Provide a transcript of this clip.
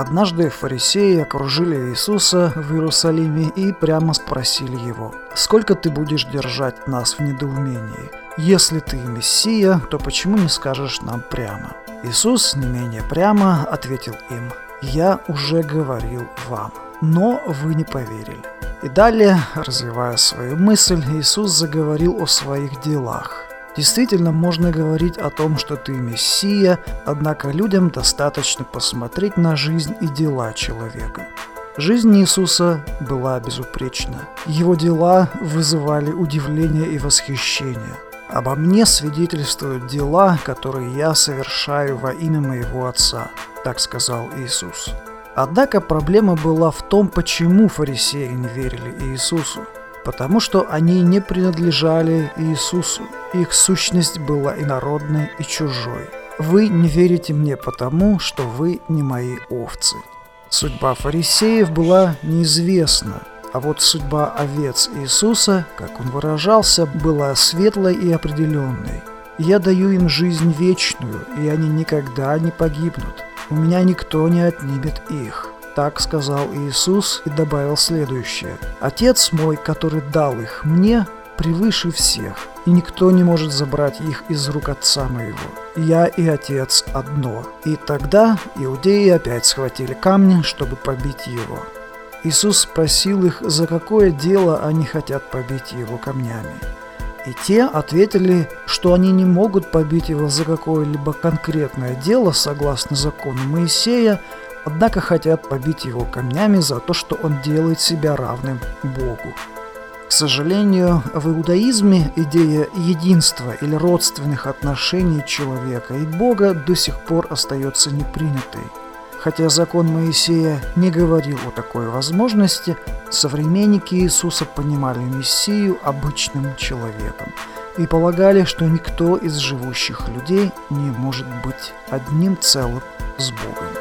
Однажды фарисеи окружили Иисуса в Иерусалиме и прямо спросили его, «Сколько ты будешь держать нас в недоумении? Если ты Мессия, то почему не скажешь нам прямо?» Иисус не менее прямо ответил им, «Я уже говорил вам, но вы не поверили». И далее, развивая свою мысль, Иисус заговорил о своих делах. Действительно, можно говорить о том, что ты Мессия, однако людям достаточно посмотреть на жизнь и дела человека. Жизнь Иисуса была безупречна. Его дела вызывали удивление и восхищение. Обо мне свидетельствуют дела, которые я совершаю во имя моего Отца, так сказал Иисус. Однако проблема была в том, почему фарисеи не верили Иисусу. Потому что они не принадлежали Иисусу. Их сущность была инородной и чужой. Вы не верите мне потому, что вы не мои овцы. Судьба фарисеев была неизвестна, а вот судьба овец Иисуса, как он выражался, была светлой и определенной. «Я даю им жизнь вечную, и они никогда не погибнут. У меня никто не отнимет их». Так сказал Иисус и добавил следующее. «Отец мой, который дал их мне, превыше всех, и никто не может забрать их из рук Отца моего. Я и Отец одно». И тогда иудеи опять схватили камни, чтобы побить его. Иисус спросил их, за какое дело они хотят побить его камнями. И те ответили, что они не могут побить его за какое-либо конкретное дело согласно закону Моисея, однако хотят побить его камнями за то, что он делает себя равным Богу. К сожалению, в иудаизме идея единства или родственных отношений человека и Бога до сих пор остается непринятой. Хотя закон Моисея не говорил о такой возможности, современники Иисуса понимали Мессию обычным человеком и полагали, что никто из живущих людей не может быть одним целым с Богом.